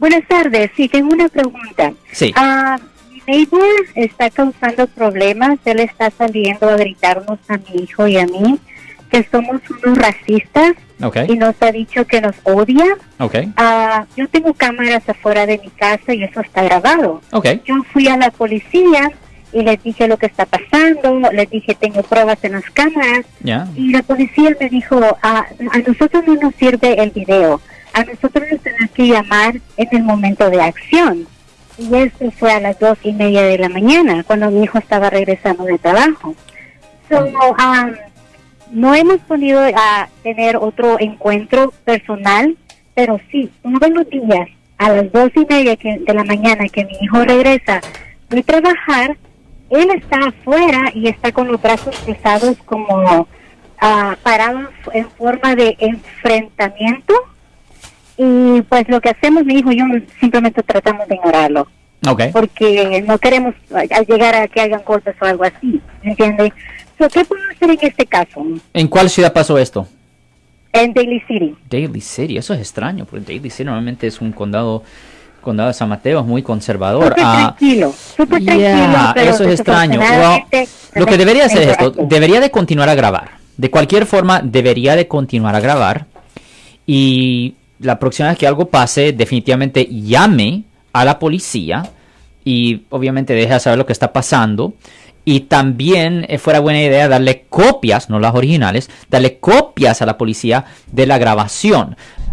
Buenas tardes, sí, tengo una pregunta. Sí. Ah, mi neighbor está causando problemas, él está saliendo a gritarnos a mi hijo y a mí que somos unos racistas Ok. y nos ha dicho que nos odia. Ok. Ah, yo tengo cámaras afuera de mi casa y eso está grabado. Ok. Yo fui a la policía y les dije lo que está pasando, les dije tengo pruebas en las cámaras Ya. y la policía me dijo, "Ah, a nosotros no nos sirve el video, a nosotros nos tenemos que llamar en el momento de acción. Y esto fue a las dos y media de la mañana, cuando mi hijo estaba regresando de trabajo. So, um, no hemos podido ah, tener otro encuentro personal, pero sí, todos los días, a las dos y media de la mañana que mi hijo regresa de trabajar, él está afuera y está con los brazos cruzados como ah, parado en forma de enfrentamiento. Y pues lo que hacemos, mi hijo y yo simplemente tratamos de ignorarlo, Ok. porque no queremos ah, llegar a que hagan golpes o algo así, ¿entiende? So, ¿Qué puedo hacer en este caso? ¿En cuál ciudad pasó esto? En Daily City. Daly City. Eso es extraño, porque Daly City normalmente es un condado, condado de San Mateo, es muy conservador. Súper Ah, tranquilo, súper Ya, tranquilo. pero eso es extraño. Well, lo que debería hacer es esto, debería de continuar a grabar. De cualquier forma, debería de continuar a grabar. Y la próxima vez que algo pase, definitivamente llame a la policía y obviamente deje saber lo que está pasando. Y también eh, fuera buena idea darle copias, no las originales, darle copias a la policía de la grabación.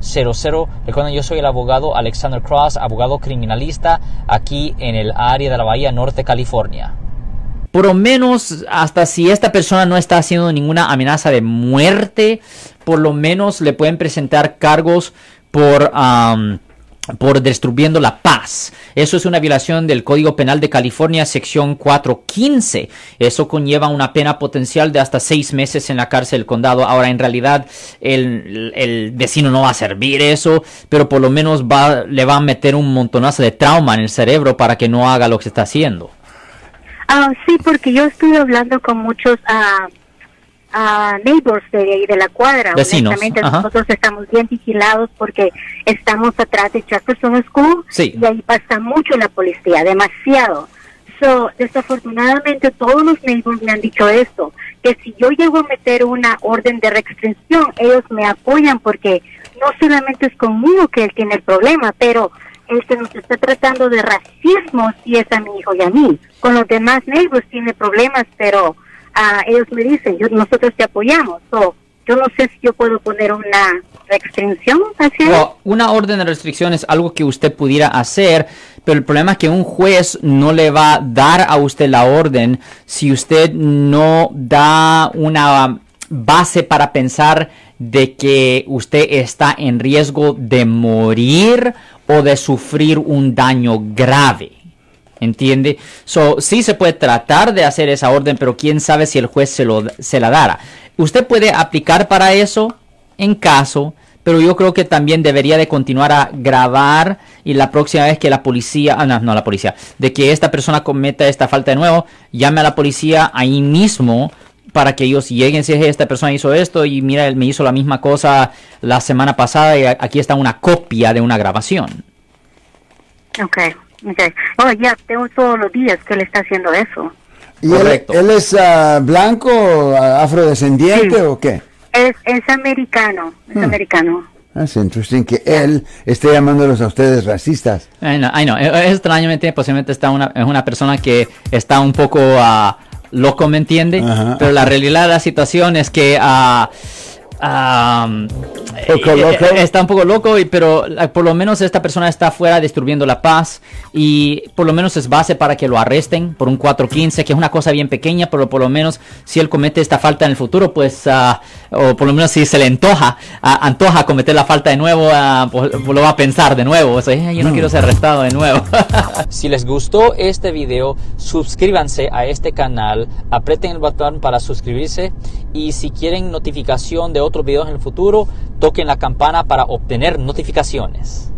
1-800-530-1800. Recuerden, yo soy el abogado Alexander Cross, abogado criminalista aquí en el área de la Bahía Norte, California. Por lo menos, hasta si esta persona no está haciendo ninguna amenaza de muerte, por lo menos le pueden presentar cargos por... por destruyendo la paz. Eso es una violación del Código Penal de California, sección 415. Eso conlleva una pena potencial de hasta seis meses en la cárcel del condado. Ahora, en realidad, el, el vecino no va a servir eso, pero por lo menos va, le va a meter un montonazo de trauma en el cerebro para que no haga lo que está haciendo. Ah, sí, porque yo estuve hablando con muchos ah, ah, neighbors de ahí de la cuadra. Vecinos, Honestamente, ajá. nosotros estamos bien vigilados porque estamos atrás de Jefferson School Sí. y ahí pasa mucho la policía, demasiado. So, desafortunadamente todos los neighbors me han dicho esto, que si yo llego a meter una orden de restricción, ellos me apoyan porque no solamente es conmigo que él tiene el problema, pero el que nos está tratando de racismo sí es a mi hijo y a mí. Con los demás neighbors tiene problemas, pero ah, ellos me dicen, yo, nosotros te apoyamos. So, yo no sé si yo puedo poner una restricción hacia. Well, una orden de restricción es algo que usted pudiera hacer, pero el problema es que un juez no le va a dar a usted la orden si usted no da una base para pensar de que usted está en riesgo de morir o de sufrir un daño grave. ¿Entiende? So, sí se puede tratar de hacer esa orden, pero quién sabe si el juez se, lo, se la dará. Usted puede aplicar para eso en caso, pero yo creo que también debería de continuar a grabar y la próxima vez que la policía, ah, no, no la policía, de que esta persona cometa esta falta de nuevo, llame a la policía ahí mismo para que ellos lleguen si esta persona hizo esto y mira, él me hizo la misma cosa la semana pasada y aquí está una copia de una grabación. Ok, ok. Oh, ya, tengo todos los días que él está haciendo eso. ¿Y él, Correcto. él es ah, blanco, ah, afrodescendiente Sí. o qué? Es, es americano, es Hmm. americano. Es interesting que él esté llamándolos a ustedes racistas. I know, I know. Eh, eh, Extrañamente, posiblemente está una, es una persona que está un poco ah, loco, ¿me entiende? Ajá. Pero la realidad de la situación es que ah, am, Poco eh, loco. eh, está un poco loco, y- pero eh, por lo menos esta persona está afuera distribuyendo la paz y por lo menos es base para que lo arresten por un 415, que es una cosa bien pequeña, pero por lo menos si él comete esta falta en el futuro, pues, ah, o por lo menos si se le antoja, ah, antoja cometer la falta de nuevo, ah, pues, pues lo va a pensar de nuevo. O sea, "Eh, yo no quiero ser arrestado de nuevo. si les gustó este video, suscríbanse a este canal, aprieten el botón para suscribirse y si quieren notificación de otros videos en el futuro, toquen la campana para obtener notificaciones.